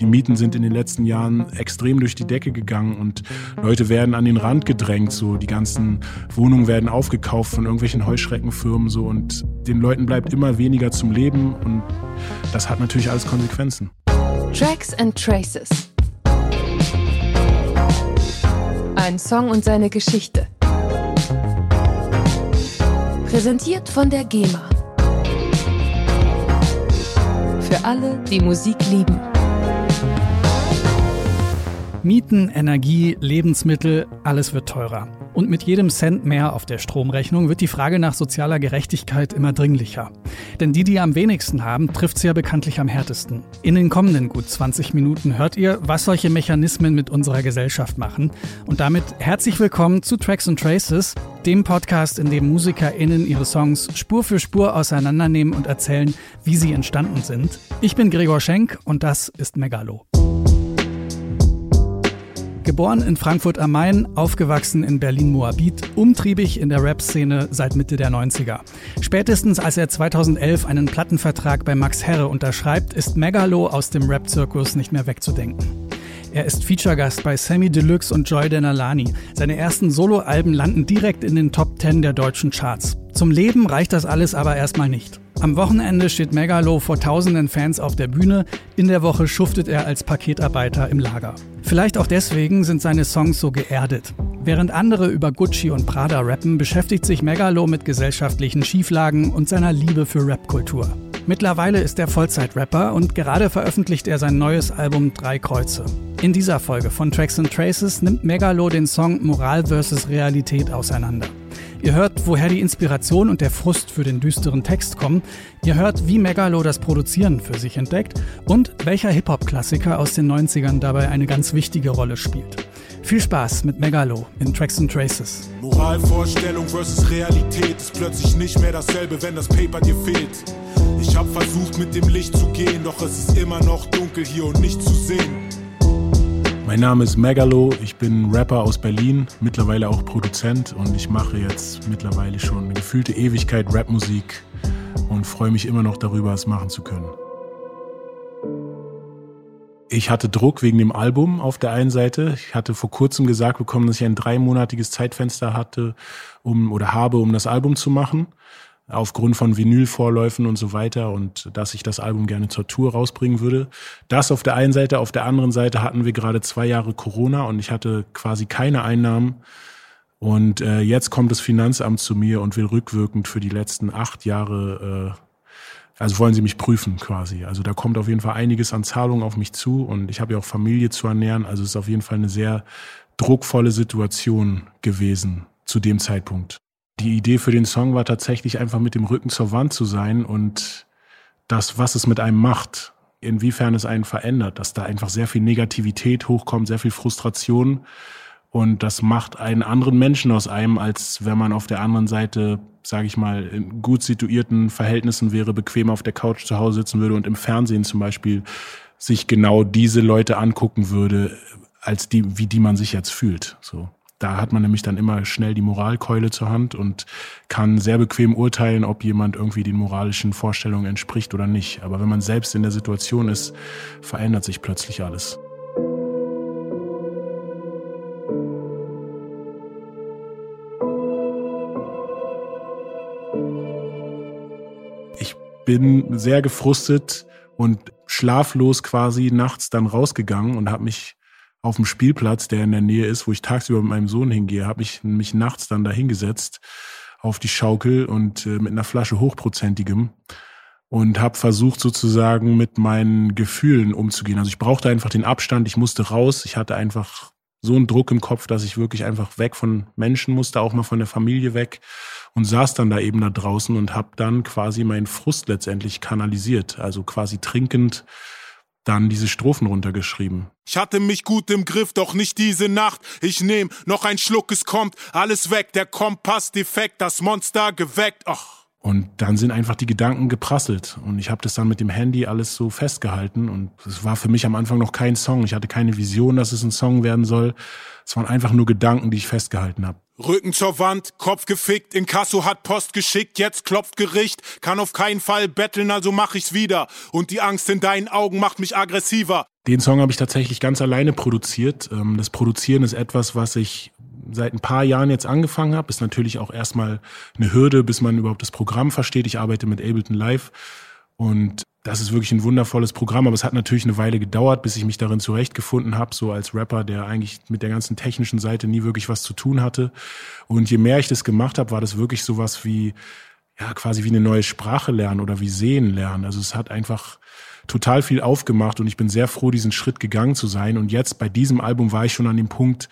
Die Mieten sind in den letzten Jahren extrem durch die Decke gegangen und Leute werden an den Rand gedrängt. So die ganzen Wohnungen werden aufgekauft von irgendwelchen Heuschreckenfirmen so und den Leuten bleibt immer weniger zum Leben und das hat natürlich alles Konsequenzen. Tracks and Traces. Ein Song und seine Geschichte. Präsentiert von der GEMA. Für alle, die Musik lieben. Mieten, Energie, Lebensmittel, alles wird teurer. Und mit jedem Cent mehr auf der Stromrechnung wird die Frage nach sozialer Gerechtigkeit immer dringlicher. Denn die, die am wenigsten haben, trifft sie ja bekanntlich am härtesten. In den kommenden gut 20 Minuten hört ihr, was solche Mechanismen mit unserer Gesellschaft machen. Und damit herzlich willkommen zu Tracks and Traces, dem Podcast, in dem MusikerInnen ihre Songs Spur für Spur auseinandernehmen und erzählen, wie sie entstanden sind. Ich bin Gregor Schenk und das ist Megalo. Geboren in Frankfurt am Main, aufgewachsen in Berlin-Moabit, umtriebig in der Rap-Szene seit Mitte der 90er. Spätestens als er 2011 einen Plattenvertrag bei Max Herre unterschreibt, ist Megalo aus dem Rap-Zirkus nicht mehr wegzudenken. Er ist Feature-Gast bei Sammy Deluxe und Joy Denalani. Seine ersten Soloalben landen direkt in den Top 10 der deutschen Charts. Zum Leben reicht das alles aber erstmal nicht. Am Wochenende steht Megalo vor tausenden Fans auf der Bühne. In der Woche schuftet er als Paketarbeiter im Lager. Vielleicht auch deswegen sind seine Songs so geerdet. Während andere über Gucci und Prada rappen, beschäftigt sich Megalo mit gesellschaftlichen Schieflagen und seiner Liebe für Rapkultur. Mittlerweile ist er Vollzeit-Rapper und gerade veröffentlicht er sein neues Album Drei Kreuze. In dieser Folge von Tracks and Traces nimmt Megalo den Song Moral vs. Realität auseinander. Ihr hört, woher die Inspiration und der Frust für den düsteren Text kommen. Ihr hört, wie Megalo das Produzieren für sich entdeckt und welcher Hip-Hop-Klassiker aus den 90ern dabei eine ganz wichtige Rolle spielt. Viel Spaß mit Megalo in Tracks and Traces. Moralvorstellung versus Realität ist plötzlich nicht mehr dasselbe, wenn das Paper dir fehlt. Ich hab versucht mit dem Licht zu gehen, doch es ist immer noch dunkel hier und nicht zu sehen. Mein Name ist Megalo, ich bin Rapper aus Berlin, mittlerweile auch Produzent und ich mache jetzt mittlerweile schon eine gefühlte Ewigkeit Rapmusik und freue mich immer noch darüber, es machen zu können. Ich hatte Druck wegen dem Album auf der einen Seite. Ich hatte vor kurzem gesagt bekommen, dass ich ein dreimonatiges Zeitfenster hatte, um oder habe, um das Album zu machen aufgrund von Vinylvorläufen und so weiter und dass ich das Album gerne zur Tour rausbringen würde. Das auf der einen Seite, auf der anderen Seite hatten wir gerade zwei Jahre Corona und ich hatte quasi keine Einnahmen. Und äh, jetzt kommt das Finanzamt zu mir und will rückwirkend für die letzten acht Jahre, äh, also wollen sie mich prüfen quasi. Also da kommt auf jeden Fall einiges an Zahlungen auf mich zu und ich habe ja auch Familie zu ernähren. Also es ist auf jeden Fall eine sehr druckvolle Situation gewesen zu dem Zeitpunkt. Die Idee für den Song war tatsächlich einfach mit dem Rücken zur Wand zu sein und das, was es mit einem macht, inwiefern es einen verändert, dass da einfach sehr viel Negativität hochkommt, sehr viel Frustration und das macht einen anderen Menschen aus einem, als wenn man auf der anderen Seite, sage ich mal, in gut situierten Verhältnissen wäre, bequem auf der Couch zu Hause sitzen würde und im Fernsehen zum Beispiel sich genau diese Leute angucken würde, als die, wie die man sich jetzt fühlt. So. Da hat man nämlich dann immer schnell die Moralkeule zur Hand und kann sehr bequem urteilen, ob jemand irgendwie den moralischen Vorstellungen entspricht oder nicht. Aber wenn man selbst in der Situation ist, verändert sich plötzlich alles. Ich bin sehr gefrustet und schlaflos quasi nachts dann rausgegangen und habe mich auf dem Spielplatz, der in der Nähe ist, wo ich tagsüber mit meinem Sohn hingehe, habe ich mich nachts dann da hingesetzt auf die Schaukel und äh, mit einer Flasche hochprozentigem und habe versucht sozusagen mit meinen Gefühlen umzugehen. Also ich brauchte einfach den Abstand, ich musste raus, ich hatte einfach so einen Druck im Kopf, dass ich wirklich einfach weg von Menschen musste, auch mal von der Familie weg und saß dann da eben da draußen und habe dann quasi meinen Frust letztendlich kanalisiert, also quasi trinkend dann diese Strophen runtergeschrieben. Ich hatte mich gut im Griff, doch nicht diese Nacht. Ich nehm noch ein Schluck, es kommt alles weg. Der Kompass defekt, das Monster geweckt. Ach. Und dann sind einfach die Gedanken geprasselt. Und ich habe das dann mit dem Handy alles so festgehalten. Und es war für mich am Anfang noch kein Song. Ich hatte keine Vision, dass es ein Song werden soll. Es waren einfach nur Gedanken, die ich festgehalten habe. Rücken zur Wand, Kopf gefickt, Inkasso hat Post geschickt, jetzt klopft Gericht, kann auf keinen Fall betteln, also mach ich's wieder. Und die Angst in deinen Augen macht mich aggressiver. Den Song habe ich tatsächlich ganz alleine produziert. Ähm, das Produzieren ist etwas, was ich seit ein paar Jahren jetzt angefangen habe. Ist natürlich auch erstmal eine Hürde, bis man überhaupt das Programm versteht. Ich arbeite mit Ableton Live und das ist wirklich ein wundervolles Programm, aber es hat natürlich eine Weile gedauert, bis ich mich darin zurechtgefunden habe, so als Rapper, der eigentlich mit der ganzen technischen Seite nie wirklich was zu tun hatte. Und je mehr ich das gemacht habe, war das wirklich sowas wie, ja, quasi wie eine neue Sprache lernen oder wie sehen lernen. Also es hat einfach total viel aufgemacht und ich bin sehr froh, diesen Schritt gegangen zu sein. Und jetzt bei diesem Album war ich schon an dem Punkt,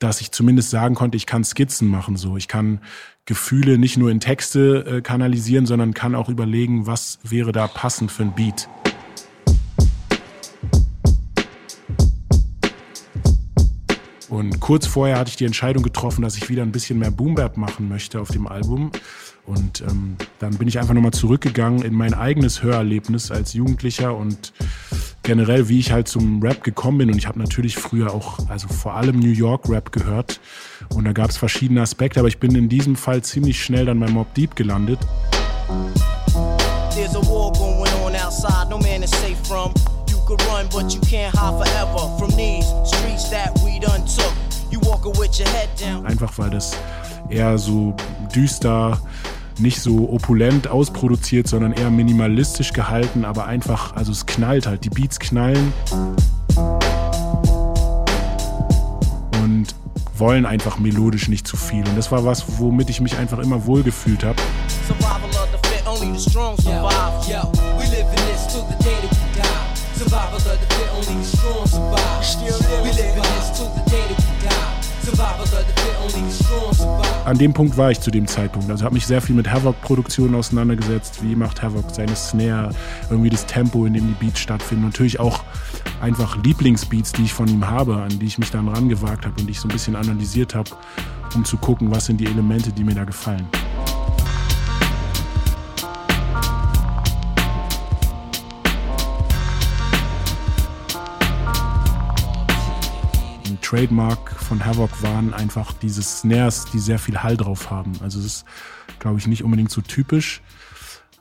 dass ich zumindest sagen konnte, ich kann Skizzen machen. So, ich kann Gefühle nicht nur in Texte äh, kanalisieren, sondern kann auch überlegen, was wäre da passend für ein Beat. Und kurz vorher hatte ich die Entscheidung getroffen, dass ich wieder ein bisschen mehr Boombap machen möchte auf dem Album. Und ähm, dann bin ich einfach nochmal zurückgegangen in mein eigenes Hörerlebnis als Jugendlicher und generell, wie ich halt zum Rap gekommen bin. Und ich habe natürlich früher auch, also vor allem New York Rap gehört. Und da gab es verschiedene Aspekte, aber ich bin in diesem Fall ziemlich schnell dann bei Mob Deep gelandet. There's a war going on outside, no man is safe from. You could run, but you can't hide forever from these streets that we done took. You walking with your head down. Einfach weil das eher so düster nicht so opulent ausproduziert, sondern eher minimalistisch gehalten, aber einfach, also es knallt halt, die Beats knallen. Und wollen einfach melodisch nicht zu viel. Und das war was, womit ich mich einfach immer wohlgefühlt habe. Survival of the fit, only the strong survive. Yo, we live in this till the day that we die. An dem Punkt war ich zu dem Zeitpunkt. Also habe mich sehr viel mit Havoc-Produktionen auseinandergesetzt. Wie macht Havoc seine Snare, irgendwie das Tempo, in dem die Beats stattfinden. Natürlich auch einfach Lieblingsbeats, die ich von ihm habe, an die ich mich dann rangewagt habe und die ich so ein bisschen analysiert habe, um zu gucken, was sind die Elemente, die mir da gefallen. Trademark von Havoc waren einfach diese Snares, die sehr viel Hall drauf haben. Also es ist, glaube ich, nicht unbedingt so typisch.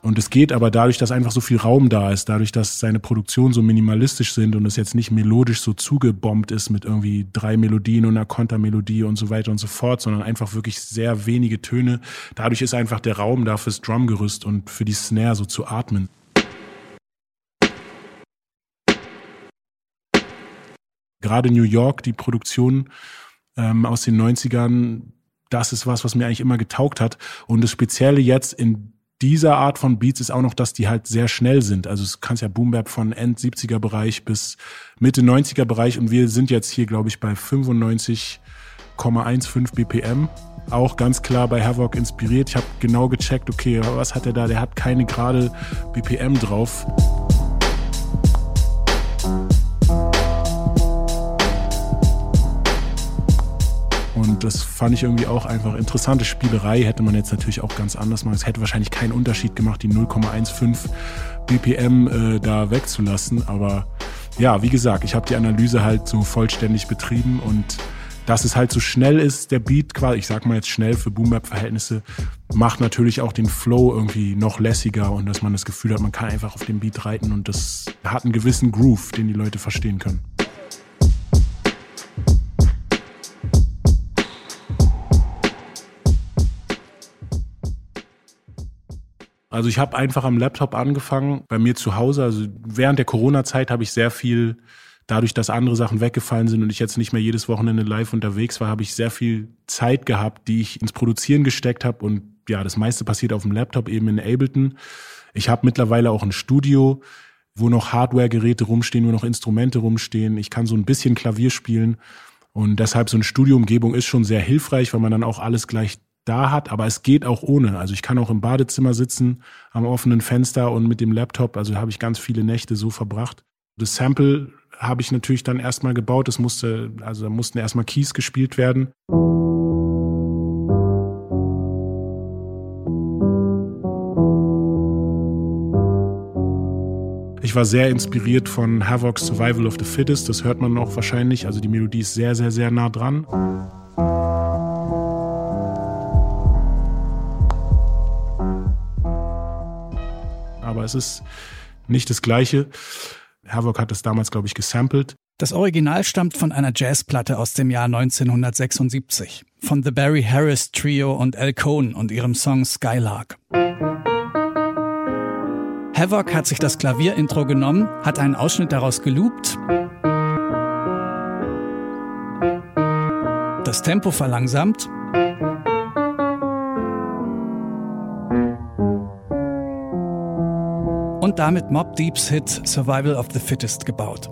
Und es geht aber dadurch, dass einfach so viel Raum da ist, dadurch, dass seine Produktionen so minimalistisch sind und es jetzt nicht melodisch so zugebombt ist mit irgendwie drei Melodien und einer Kontermelodie und so weiter und so fort, sondern einfach wirklich sehr wenige Töne. Dadurch ist einfach der Raum da fürs Drumgerüst und für die Snare so zu atmen. Gerade New York, die Produktion ähm, aus den 90ern, das ist was, was mir eigentlich immer getaugt hat. Und das Spezielle jetzt in dieser Art von Beats ist auch noch, dass die halt sehr schnell sind. Also es kannst ja Boombap von End 70er Bereich bis Mitte 90er Bereich und wir sind jetzt hier, glaube ich, bei 95,15 BPM. Auch ganz klar bei Havoc inspiriert. Ich habe genau gecheckt, okay, was hat er da? Der hat keine gerade BPM drauf. Das fand ich irgendwie auch einfach interessante Spielerei. Hätte man jetzt natürlich auch ganz anders machen. Es hätte wahrscheinlich keinen Unterschied gemacht, die 0,15 BPM äh, da wegzulassen. Aber ja, wie gesagt, ich habe die Analyse halt so vollständig betrieben und dass es halt so schnell ist, der Beat quasi, ich sag mal jetzt schnell für Boom-Bap-Verhältnisse, macht natürlich auch den Flow irgendwie noch lässiger und dass man das Gefühl hat, man kann einfach auf dem Beat reiten und das hat einen gewissen Groove, den die Leute verstehen können. Also ich habe einfach am Laptop angefangen, bei mir zu Hause. Also während der Corona-Zeit habe ich sehr viel, dadurch, dass andere Sachen weggefallen sind und ich jetzt nicht mehr jedes Wochenende live unterwegs war, habe ich sehr viel Zeit gehabt, die ich ins Produzieren gesteckt habe. Und ja, das meiste passiert auf dem Laptop eben in Ableton. Ich habe mittlerweile auch ein Studio, wo noch Hardware-Geräte rumstehen, wo noch Instrumente rumstehen. Ich kann so ein bisschen Klavier spielen. Und deshalb so eine Studioumgebung ist schon sehr hilfreich, weil man dann auch alles gleich da hat, aber es geht auch ohne. Also ich kann auch im Badezimmer sitzen, am offenen Fenster und mit dem Laptop. Also habe ich ganz viele Nächte so verbracht. Das Sample habe ich natürlich dann erstmal gebaut. Es musste, also da mussten erstmal Keys gespielt werden. Ich war sehr inspiriert von Havoc's Survival of the Fittest. Das hört man auch wahrscheinlich. Also die Melodie ist sehr, sehr, sehr nah dran. Aber es ist nicht das Gleiche. Havoc hat es damals, glaube ich, gesampelt. Das Original stammt von einer Jazzplatte aus dem Jahr 1976 von The Barry Harris Trio und Al Cohn und ihrem Song Skylark. Havoc hat sich das Klavierintro genommen, hat einen Ausschnitt daraus geloopt, das Tempo verlangsamt damit Mob Deeps Hit Survival of the Fittest gebaut.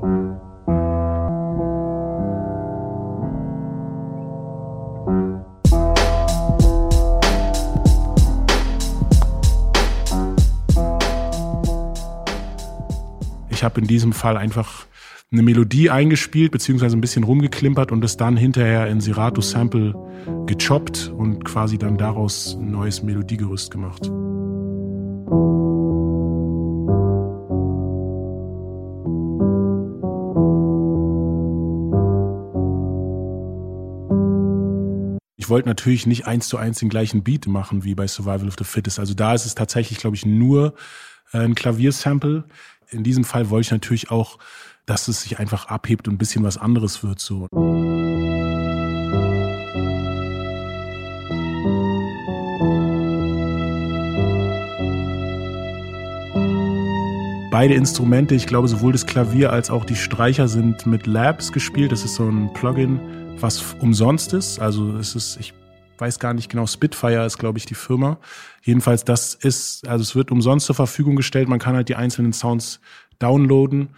Ich habe in diesem Fall einfach eine Melodie eingespielt, beziehungsweise ein bisschen rumgeklimpert und es dann hinterher in Serato Sample gechoppt und quasi dann daraus ein neues Melodiegerüst gemacht. Ich wollte natürlich nicht eins zu eins den gleichen Beat machen wie bei Survival of the Fittest. Also da ist es tatsächlich, glaube ich, nur äh, ein Klaviersample in diesem Fall wollte ich natürlich auch, dass es sich einfach abhebt und ein bisschen was anderes wird so. Beide Instrumente, ich glaube sowohl das Klavier als auch die Streicher sind mit Labs gespielt. Das ist so ein Plugin, was umsonst ist. Also es ist, ich weiß gar nicht genau, Spitfire ist, glaube ich, die Firma. Jedenfalls, das ist, also es wird umsonst zur Verfügung gestellt. Man kann halt die einzelnen Sounds downloaden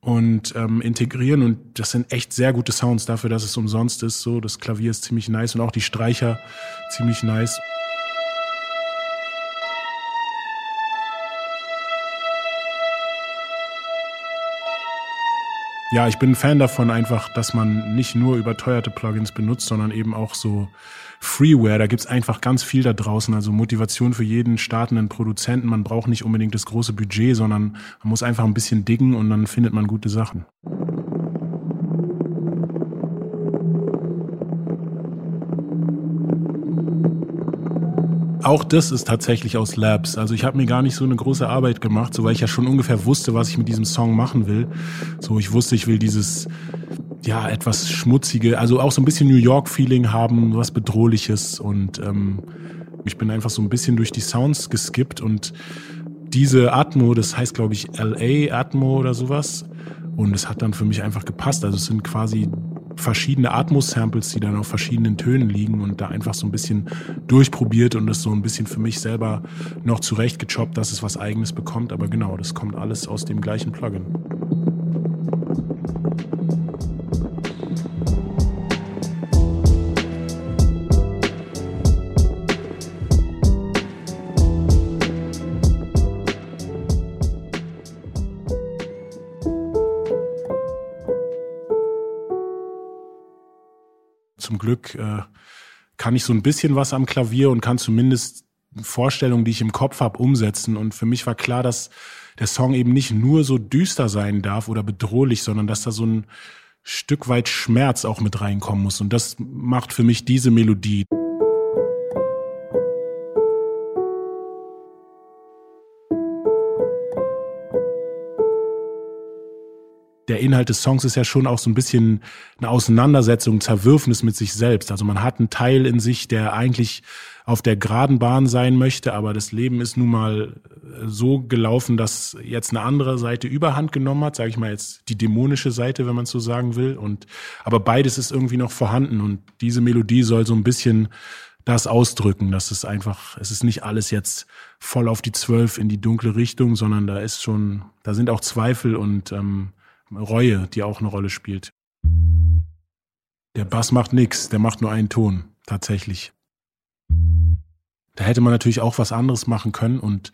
und ähm, integrieren. Und das sind echt sehr gute Sounds dafür, dass es umsonst ist. So, das Klavier ist ziemlich nice und auch die Streicher ziemlich nice. Ja, ich bin ein Fan davon einfach, dass man nicht nur überteuerte Plugins benutzt, sondern eben auch so Freeware. Da gibt's einfach ganz viel da draußen. Also Motivation für jeden startenden Produzenten. Man braucht nicht unbedingt das große Budget, sondern man muss einfach ein bisschen diggen und dann findet man gute Sachen. Auch das ist tatsächlich aus Labs. Also ich habe mir gar nicht so eine große Arbeit gemacht, so weil ich ja schon ungefähr wusste, was ich mit diesem Song machen will. So ich wusste, ich will dieses ja etwas schmutzige, also auch so ein bisschen New York Feeling haben, was bedrohliches und ähm, ich bin einfach so ein bisschen durch die Sounds geskippt und diese Atmo, das heißt glaube ich LA Atmo oder sowas und es hat dann für mich einfach gepasst. Also es sind quasi verschiedene Atmos-Samples, die dann auf verschiedenen Tönen liegen und da einfach so ein bisschen durchprobiert und das so ein bisschen für mich selber noch zurechtgechoppt, dass es was eigenes bekommt. Aber genau, das kommt alles aus dem gleichen Plugin. Glück äh, kann ich so ein bisschen was am Klavier und kann zumindest Vorstellungen, die ich im Kopf habe, umsetzen. Und für mich war klar, dass der Song eben nicht nur so düster sein darf oder bedrohlich, sondern dass da so ein Stück weit Schmerz auch mit reinkommen muss. Und das macht für mich diese Melodie. Der Inhalt des Songs ist ja schon auch so ein bisschen eine Auseinandersetzung, Zerwürfnis mit sich selbst. Also man hat einen Teil in sich, der eigentlich auf der geraden Bahn sein möchte, aber das Leben ist nun mal äh, so gelaufen, dass jetzt eine andere Seite Überhand genommen hat, sage ich mal jetzt die dämonische Seite, wenn man so sagen will. Und aber beides ist irgendwie noch vorhanden und diese Melodie soll so ein bisschen das ausdrücken, dass es einfach, es ist nicht alles jetzt voll auf die Zwölf in die dunkle Richtung, sondern da ist schon, da sind auch Zweifel und ähm, Reue, die auch eine Rolle spielt. Der Bass macht nichts, der macht nur einen Ton, tatsächlich. Da hätte man natürlich auch was anderes machen können und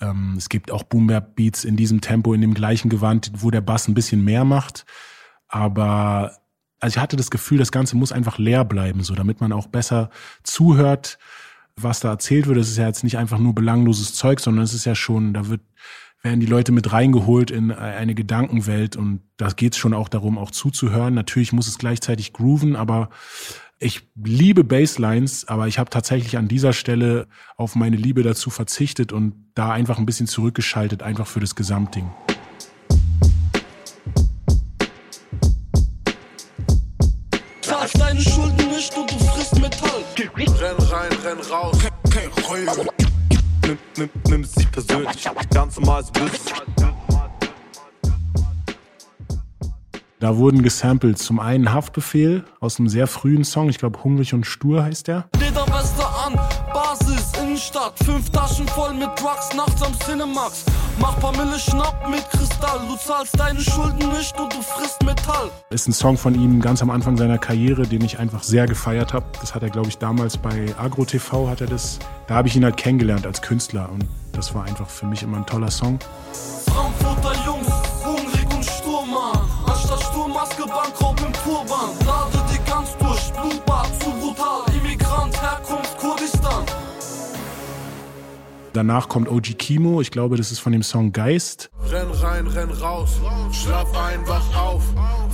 ähm, es gibt auch Boom-Beats in diesem Tempo, in dem gleichen Gewand, wo der Bass ein bisschen mehr macht. Aber also ich hatte das Gefühl, das Ganze muss einfach leer bleiben, so damit man auch besser zuhört, was da erzählt wird. Es ist ja jetzt nicht einfach nur belangloses Zeug, sondern es ist ja schon, da wird werden die Leute mit reingeholt in eine Gedankenwelt und da geht es schon auch darum, auch zuzuhören. Natürlich muss es gleichzeitig grooven, aber Ich liebe Basslines, aber ich habe tatsächlich an dieser Stelle auf meine Liebe dazu verzichtet und da einfach ein bisschen zurückgeschaltet, einfach für das Gesamtding. Zahlst deine Schulden nicht und du frisst Metall. Renn rein, renn raus, kein Reue. Nimm, nimm, nimm es nicht persönlich, ganz normal ist Business. Da wurden gesampelt zum einen Haftbefehl aus einem sehr frühen Song, ich glaube Hungrig und Stur heißt der. Innenstadt. Fünf Taschen voll mit Drugs, nachts am Cinemax. Mach paar Mille Schnapp mit Kristall. Du zahlst deine Schulden nicht und du frisst Metall. Ist ein Song von ihm ganz am Anfang seiner Karriere, den ich einfach sehr gefeiert habe. Das hat er, glaube ich, damals bei Agro TV hat er das. Da habe ich ihn halt kennengelernt als Künstler und das war einfach für mich immer ein toller Song. Frankfurter Jungs, hungrig und stur, Mann. Anstatt Sturmmaske, Bankraub im Turban. Lade Danach kommt OG Kimo, ich glaube, das ist von dem Song Geist. Renn rein, renn raus, schlaf ein, wach auf.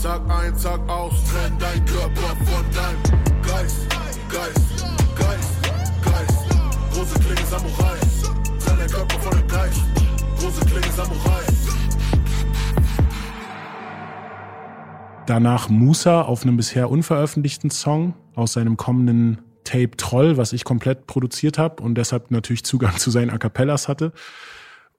Tag ein, Tag aus, trenn dein Körper von deinem Geist. Geist, Geist, Geist. Große Klinge Samurai, trenn dein Körper von dem Geist. Große Klinge Samurai. Danach Musa auf einem bisher unveröffentlichten Song aus seinem kommenden Tape Troll, was ich komplett produziert habe und deshalb natürlich Zugang zu seinen A Cappellas hatte.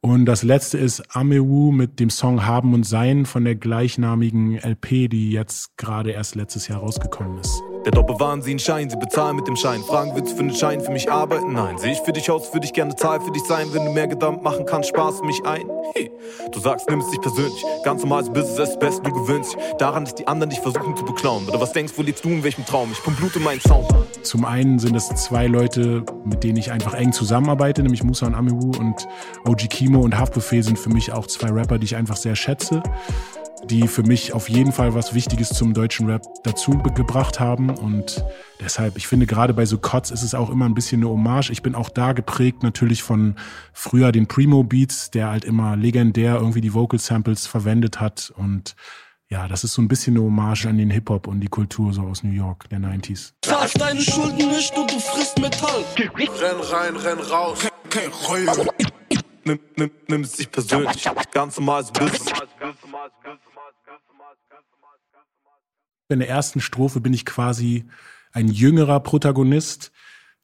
Und das letzte ist Amewu mit dem Song Haben und Sein von der gleichnamigen LP, die jetzt gerade erst letztes Jahr rausgekommen ist. Der Doppel waren sie einen Schein, sie bezahlen mit dem Schein. Fragen, willst du für einen Schein für mich arbeiten? Nein. Sehe ich für dich aus, würde ich gerne Zahl für dich sein. Wenn du mehr Gedanken machen kannst, sparst du mich ein. Hey. Du sagst, nimm es nicht persönlich. Ganz normales Business, es ist best, du gewöhnst dich daran, dass die anderen dich versuchen zu beklauen. Oder was denkst, wo lebst du, in welchem Traum? Ich pump Blut in meinen Sound. Zum einen sind es zwei Leute, mit denen ich einfach eng zusammenarbeite, nämlich Musa und Amewu und OG Kimo und Haftbefehl sind für mich auch zwei Rapper, die ich einfach sehr schätze, die für mich auf jeden Fall was Wichtiges zum deutschen Rap dazu gebracht haben und deshalb, ich finde gerade bei so Kotz ist es auch immer ein bisschen eine Hommage. Ich bin auch da geprägt natürlich von früher den Primo Beats, der halt immer legendär irgendwie die Vocal Samples verwendet hat und ja, das ist so ein bisschen eine Hommage an den Hip-Hop und die Kultur so aus New York der 90s. Zahlst deine Schulden nicht und du frisst Metall. Renn rein, renn raus, kein Reue. Nimm, nimm, nimm es nicht persönlich, ganz normales Business. In der ersten Strophe bin ich quasi ein jüngerer Protagonist,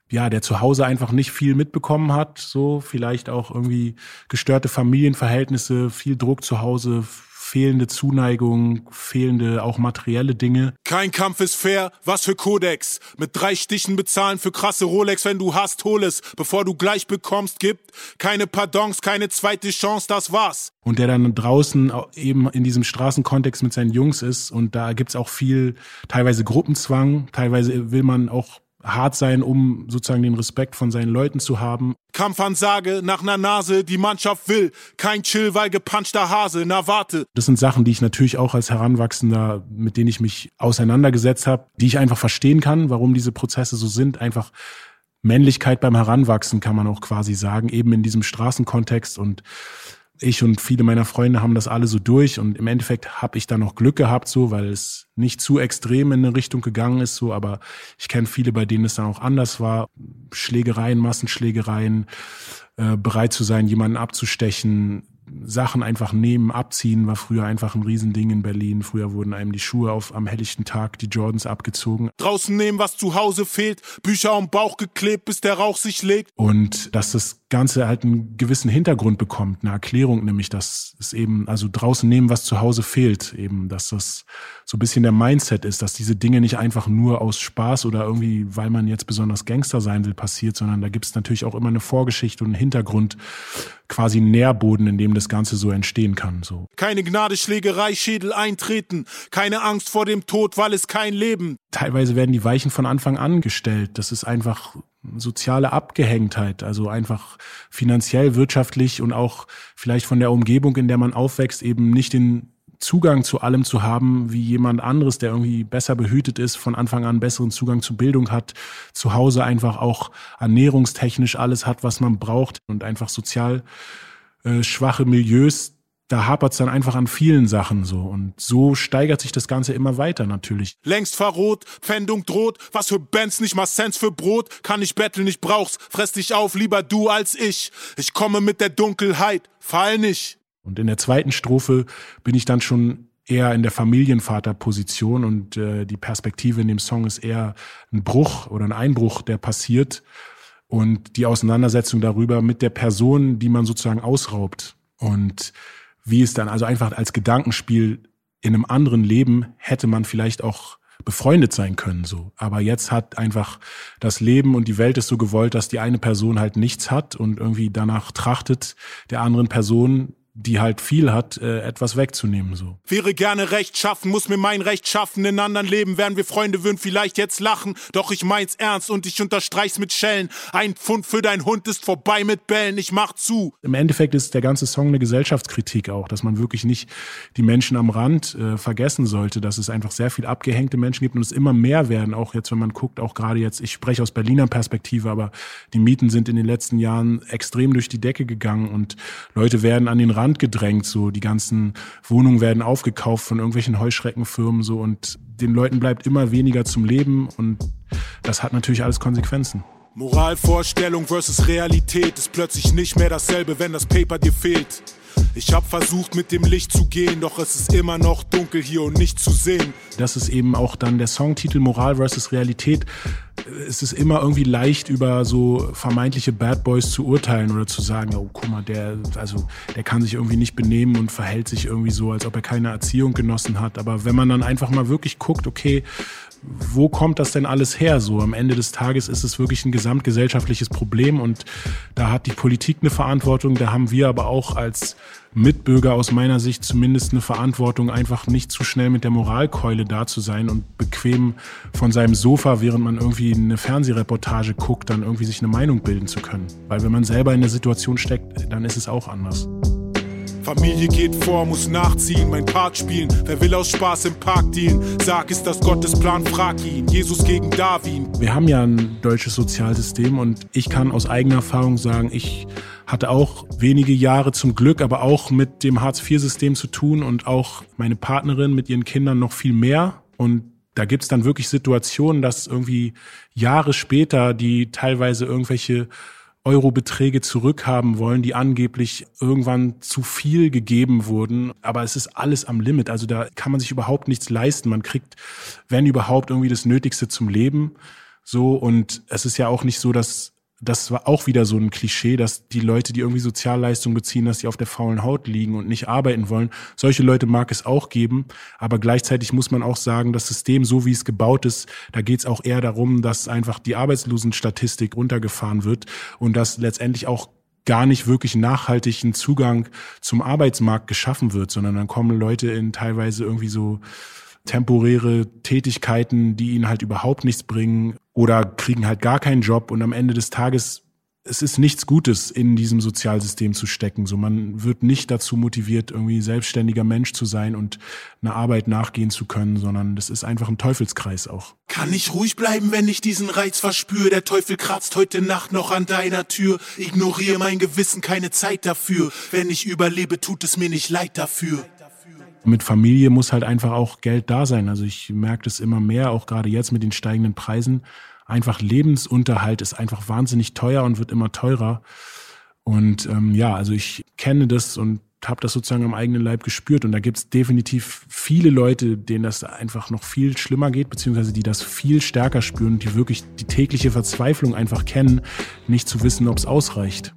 ja, der zu Hause einfach nicht viel mitbekommen hat, so vielleicht auch irgendwie gestörte Familienverhältnisse, viel Druck zu Hause, fehlende Zuneigung, fehlende auch materielle Dinge. Kein Kampf ist fair, was für Kodex. Mit drei Stichen bezahlen für krasse Rolex, wenn du hast, hol es, bevor du gleich bekommst, gibt. Keine Pardons, keine zweite Chance, das war's. Und der dann draußen eben in diesem Straßenkontext mit seinen Jungs ist und da gibt's auch viel, teilweise Gruppenzwang, teilweise will man auch hart sein, um sozusagen den Respekt von seinen Leuten zu haben. Kampfansage nach ner Nase, die Mannschaft will. Kein Chill, weil gepanschter Hase, na warte. Das sind Sachen, die ich natürlich auch als Heranwachsender, mit denen ich mich auseinandergesetzt habe, die ich einfach verstehen kann, warum diese Prozesse so sind. Einfach Männlichkeit beim Heranwachsen kann man auch quasi sagen, eben in diesem Straßenkontext und ich und viele meiner Freunde haben das alle so durch und im Endeffekt habe ich da noch Glück gehabt, so, weil es nicht zu extrem in eine Richtung gegangen ist, so, aber ich kenne viele, bei denen es dann auch anders war. Schlägereien, Massenschlägereien, äh, bereit zu sein, jemanden abzustechen, Sachen einfach nehmen, abziehen, war früher einfach ein Riesending in Berlin. Früher wurden einem die Schuhe auf am helllichten Tag, die Jordans abgezogen. Draußen nehmen, was zu Hause fehlt. Bücher am Bauch geklebt, bis der Rauch sich legt. Und dass das Ganze halt einen gewissen Hintergrund bekommt, eine Erklärung, nämlich, dass es eben, also draußen nehmen, was zu Hause fehlt, eben, dass das so ein bisschen der Mindset ist, dass diese Dinge nicht einfach nur aus Spaß oder irgendwie, weil man jetzt besonders Gangster sein will, passiert, sondern da gibt es natürlich auch immer eine Vorgeschichte und einen Hintergrund, quasi einen Nährboden, in dem das Ganze so entstehen kann. So. Keine Gnade, Schlägerei, Schädel eintreten. Keine Angst vor dem Tod, weil es kein Leben. Teilweise werden die Weichen von Anfang an gestellt. Das ist einfach soziale Abgehängtheit, also einfach finanziell, wirtschaftlich und auch vielleicht von der Umgebung, in der man aufwächst, eben nicht den Zugang zu allem zu haben, wie jemand anderes, der irgendwie besser behütet ist, von Anfang an besseren Zugang zu Bildung hat, zu Hause einfach auch ernährungstechnisch alles hat, was man braucht und einfach sozial äh, schwache Milieus da hapert es dann einfach an vielen Sachen so. Und so steigert sich das Ganze immer weiter natürlich. Längst verrot, Pfändung droht, was für Bands nicht mal Cents für Brot, kann ich betteln, nicht brauch's, fress dich auf, lieber du als ich. Ich komme mit der Dunkelheit, fall nicht. Und in der zweiten Strophe bin ich dann schon eher in der Familienvaterposition und äh, die Perspektive in dem Song ist eher ein Bruch oder ein Einbruch, der passiert und die Auseinandersetzung darüber mit der Person, die man sozusagen ausraubt. Und wie es dann also einfach als Gedankenspiel in einem anderen Leben hätte man vielleicht auch befreundet sein können so. Aber jetzt hat einfach das Leben und die Welt es so gewollt, dass die eine Person halt nichts hat und irgendwie danach trachtet, der anderen Person die halt viel hat, äh, etwas wegzunehmen so. Wäre gerne Recht schaffen, muss mir mein Recht schaffen. In anderen Leben wären wir Freunde, würden vielleicht jetzt lachen. Doch ich mein's ernst und ich unterstreich's mit Schellen. Ein Pfund für dein Hund ist vorbei mit Bällen, ich mach zu. Im Endeffekt ist der ganze Song eine Gesellschaftskritik auch, dass man wirklich nicht die Menschen am Rand äh, vergessen sollte, dass es einfach sehr viel abgehängte Menschen gibt und es immer mehr werden, auch jetzt, wenn man guckt, auch gerade jetzt, ich spreche aus Berliner Perspektive, aber die Mieten sind in den letzten Jahren extrem durch die Decke gegangen und Leute werden an den Rand Rand gedrängt. So die ganzen Wohnungen werden aufgekauft von irgendwelchen Heuschreckenfirmen so und den Leuten bleibt immer weniger zum Leben und das hat natürlich alles Konsequenzen. Moralvorstellung versus Realität ist plötzlich nicht mehr dasselbe, wenn das Paper dir fehlt. Ich hab versucht mit dem Licht zu gehen, doch es ist immer noch dunkel hier und nicht zu sehen. Das ist eben auch dann der Songtitel Moral versus Realität. Es ist immer irgendwie leicht über so vermeintliche Bad Boys zu urteilen oder zu sagen, oh guck mal, der also der kann sich irgendwie nicht benehmen und verhält sich irgendwie so, als ob er keine Erziehung genossen hat, aber wenn man dann einfach mal wirklich guckt, okay, wo kommt das denn alles her? So am Ende des Tages ist es wirklich ein gesamtgesellschaftliches Problem und da hat die Politik eine Verantwortung, da haben wir aber auch als Mitbürger aus meiner Sicht zumindest eine Verantwortung, einfach nicht zu schnell mit der Moralkeule da zu sein und bequem von seinem Sofa, während man irgendwie eine Fernsehreportage guckt, dann irgendwie sich eine Meinung bilden zu können. Weil wenn man selber in der Situation steckt, dann ist es auch anders. Familie geht vor, muss nachziehen, mein Part spielen. Wer will aus Spaß im Park dienen? Sag, ist das Gottes Plan? Frag ihn. Jesus gegen Darwin. Wir haben ja ein deutsches Sozialsystem und ich kann aus eigener Erfahrung sagen, ich hatte auch wenige Jahre zum Glück, aber auch mit dem Hartz-IV-System zu tun und auch meine Partnerin mit ihren Kindern noch viel mehr. Und da gibt's dann wirklich Situationen, dass irgendwie Jahre später die teilweise irgendwelche Eurobeträge zurückhaben wollen, die angeblich irgendwann zu viel gegeben wurden. Aber es ist alles am Limit. Also da kann man sich überhaupt nichts leisten. Man kriegt, wenn überhaupt, irgendwie das Nötigste zum Leben. So, und es ist ja auch nicht so, dass das war auch wieder so ein Klischee, dass die Leute, die irgendwie Sozialleistungen beziehen, dass die auf der faulen Haut liegen und nicht arbeiten wollen. Solche Leute mag es auch geben, aber gleichzeitig muss man auch sagen, das System, so wie es gebaut ist, da geht es auch eher darum, dass einfach die Arbeitslosenstatistik runtergefahren wird und dass letztendlich auch gar nicht wirklich nachhaltigen Zugang zum Arbeitsmarkt geschaffen wird, sondern dann kommen Leute in teilweise irgendwie so temporäre Tätigkeiten, die ihnen halt überhaupt nichts bringen oder kriegen halt gar keinen Job und am Ende des Tages es ist nichts Gutes, in diesem Sozialsystem zu stecken. So, man wird nicht dazu motiviert, irgendwie selbstständiger Mensch zu sein und einer Arbeit nachgehen zu können, sondern das ist einfach ein Teufelskreis auch. Kann ich ruhig bleiben, wenn ich diesen Reiz verspüre? Der Teufel kratzt heute Nacht noch an deiner Tür. Ignoriere mein Gewissen, keine Zeit dafür. Wenn ich überlebe, tut es mir nicht leid dafür mit Familie muss halt einfach auch Geld da sein. Also ich merke das immer mehr, auch gerade jetzt mit den steigenden Preisen. Einfach Lebensunterhalt ist einfach wahnsinnig teuer und wird immer teurer. Und ähm, ja, also ich kenne das und habe das sozusagen am eigenen Leib gespürt. Und da gibt es definitiv viele Leute, denen das einfach noch viel schlimmer geht, beziehungsweise die das viel stärker spüren, die wirklich die tägliche Verzweiflung einfach kennen, nicht zu wissen, ob es ausreicht.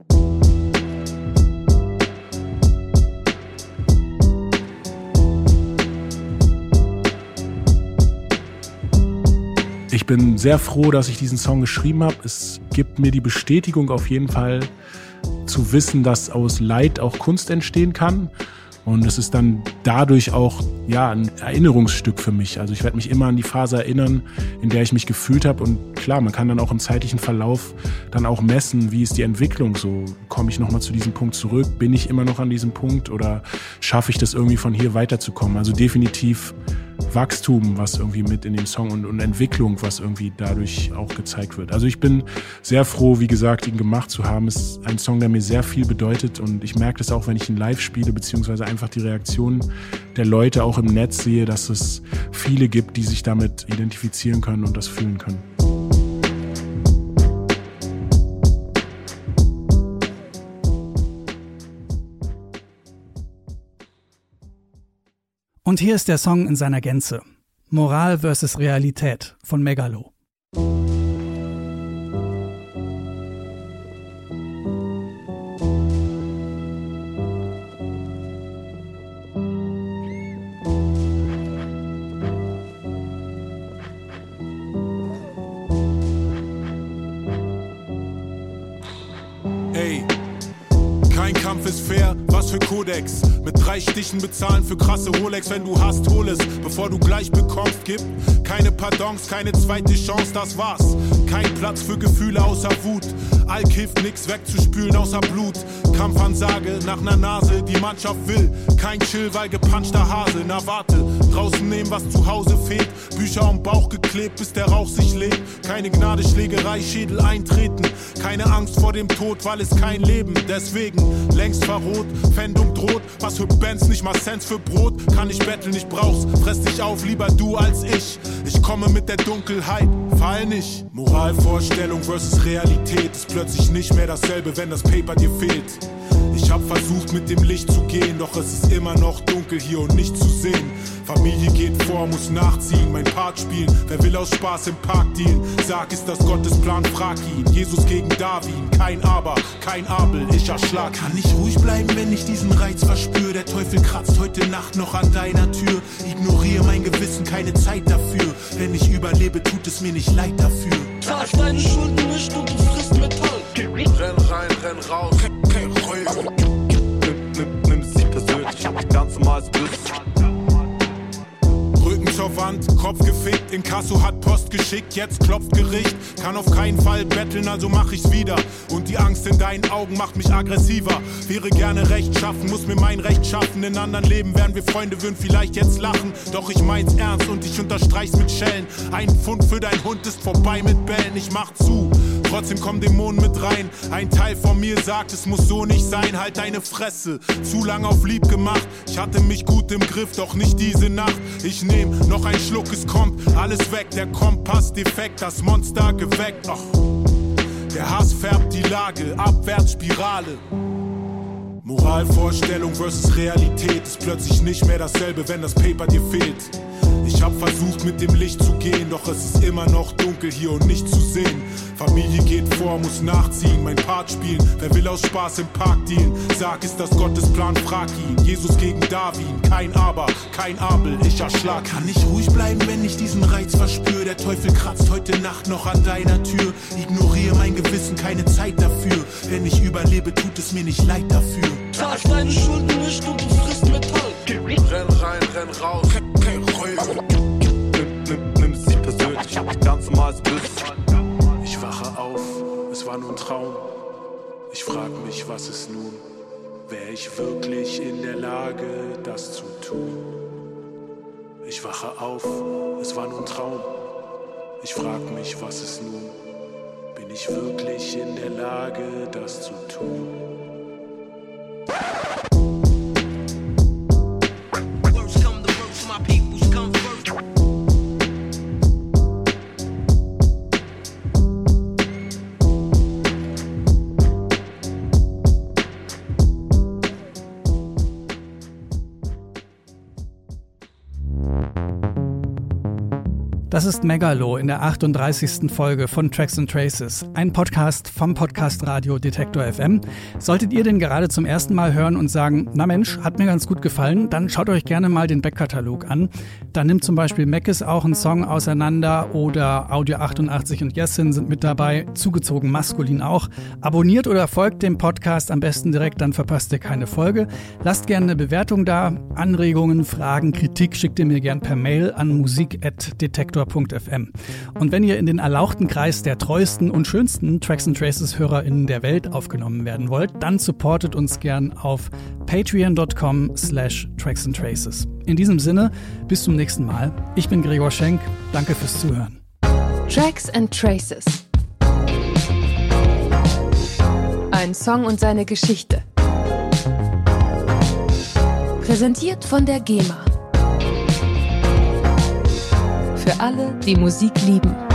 Bin sehr froh, dass ich diesen Song geschrieben habe. Es gibt mir die Bestätigung auf jeden Fall zu wissen, dass aus Leid auch Kunst entstehen kann. Und es ist dann dadurch auch ja ein Erinnerungsstück für mich. Also ich werde mich immer an die Phase erinnern, in der ich mich gefühlt habe. Und klar, man kann dann auch im zeitlichen Verlauf dann auch messen, wie ist die Entwicklung. So komme ich nochmal zu diesem Punkt zurück, bin ich immer noch an diesem Punkt oder schaffe ich das irgendwie von hier weiterzukommen? Also definitiv Wachstum, was irgendwie mit in dem Song und, und Entwicklung, was irgendwie dadurch auch gezeigt wird. Also ich bin sehr froh, wie gesagt, ihn gemacht zu haben. Es ist ein Song, der mir sehr viel bedeutet und ich merke das auch, wenn ich ihn live spiele, beziehungsweise einfach die Reaktionen der Leute auch im Netz sehe, dass es viele gibt, die sich damit identifizieren können und das fühlen können. Und hier ist der Song in seiner Gänze. Moral versus Realität von Megalo. Für Kodex. Mit drei Stichen bezahlen für krasse Rolex. Wenn du hast, hol es, bevor du gleich bekommst. Gibt keine Pardons, keine zweite Chance, das war's. Kein Platz für Gefühle außer Wut. Alk hilft nix wegzuspülen außer Blut. Kampfansage nach ner Nase, die Mannschaft will. Kein Chill, weil gepanschter Hase. Na warte, draußen nehmen, was zu Hause fehlt. Bücher am Bauch geklebt, bis der Rauch sich legt. Keine Gnade, Schlägerei, Schädel eintreten. Keine Angst vor dem Tod, weil es kein Leben. Deswegen längst verrot, Pfändung droht. Was für Bands, nicht mal Cents für Brot. Kann ich betteln, ich brauch's. Fress dich auf, lieber du als ich. Ich komme mit der Dunkelheit, fall nicht. Moralvorstellung versus Realität ist plötzlich nicht mehr dasselbe, wenn das Paper dir fehlt. Ich hab versucht mit dem Licht zu gehen, doch es ist immer noch dunkel hier und nicht zu sehen. Familie geht vor, muss nachziehen, mein Part spielen. Wer will aus Spaß im Park dienen? Sag, ist das Gottes Plan, frag ihn. Jesus gegen Darwin, kein Aber, kein Abel, ich erschlag. Kann ich ruhig bleiben, wenn ich diesen Reiz verspür? Der Teufel kratzt heute Nacht noch an deiner Tür. Ignoriere mein Gewissen, keine Zeit dafür. Wenn ich überlebe, tut es mir nicht leid dafür. Zahl deine Schulden nicht und du frisst Metall. Renn rein, renn raus, normal bist. Rücken zur Wand, Kopf gefickt, Inkasso hat Post geschickt, jetzt klopft Gericht. Kann auf keinen Fall betteln, also mach ich's wieder. Und die Angst in deinen Augen macht mich aggressiver. Wäre gerne Recht schaffen, muss mir mein Recht schaffen. In anderen Leben wären wir Freunde, würden vielleicht jetzt lachen. Doch ich mein's ernst und ich unterstreich's mit Schellen. Ein Pfund für dein Hund ist vorbei mit Bällen, ich mach zu. Trotzdem kommen Dämonen mit rein. Ein Teil von mir sagt, es muss so nicht sein. Halt deine Fresse. Zu lang auf lieb gemacht. Ich hatte mich gut im Griff, doch nicht diese Nacht. Ich nehm noch ein Schluck, es kommt alles weg. Der Kompass defekt, das Monster geweckt. Ach, der Hass färbt die Lage, Abwärtsspirale. Moralvorstellung versus Realität ist plötzlich nicht mehr dasselbe, wenn das Paper dir fehlt. Ich hab versucht mit dem Licht zu gehen, doch es ist immer noch dunkel hier und nicht zu sehen. Familie geht vor, muss nachziehen, mein Part spielen. Wer will aus Spaß im Park dienen? Sag, ist das Gottes Plan, frag ihn. Jesus gegen Darwin, kein Aber, kein Abel, ich erschlag. Kann ich ruhig bleiben, wenn ich diesen Reiz verspür? Der Teufel kratzt heute Nacht noch an deiner Tür. Ignoriere mein Gewissen, keine Zeit dafür. Wenn ich überlebe, tut es mir nicht leid dafür. Zahl deine Schulden nicht und du frisst Metall. Renn rein, renn raus, kein Reue. Nimm, sie persönlich, ganz normal bist. Ich wache auf, es war nur ein Traum. Ich frag mich, was ist nun? Wäre ich wirklich in der Lage, das zu tun? Ich wache auf, es war nur ein Traum. Ich frag mich, was ist nun? Bin ich wirklich in der Lage, das zu tun? Das ist Megalo in der 38. Folge von Tracks and Traces, ein Podcast vom Podcast Radio Detektor FM. Solltet ihr den gerade zum ersten Mal hören und sagen, na Mensch, hat mir ganz gut gefallen, dann schaut euch gerne mal den Backkatalog an. Da nimmt zum Beispiel Meckes auch einen Song auseinander oder Audio 88 und Jessin sind mit dabei, zugezogen maskulin auch. Abonniert oder folgt dem Podcast am besten direkt, dann verpasst ihr keine Folge. Lasst gerne eine Bewertung da, Anregungen, Fragen, Kritik schickt ihr mir gern per Mail an musik.detektor detektor.fm. Und wenn ihr in den erlauchten Kreis der treuesten und schönsten Tracks and Traces HörerInnen der Welt aufgenommen werden wollt, dann supportet uns gern auf patreon.com slash Tracks Traces. In diesem Sinne, bis zum nächsten Mal. Ich bin Gregor Schenk. Danke fürs Zuhören. Tracks and Traces. Ein Song und seine Geschichte. Präsentiert von der GEMA. Für alle, die Musik lieben.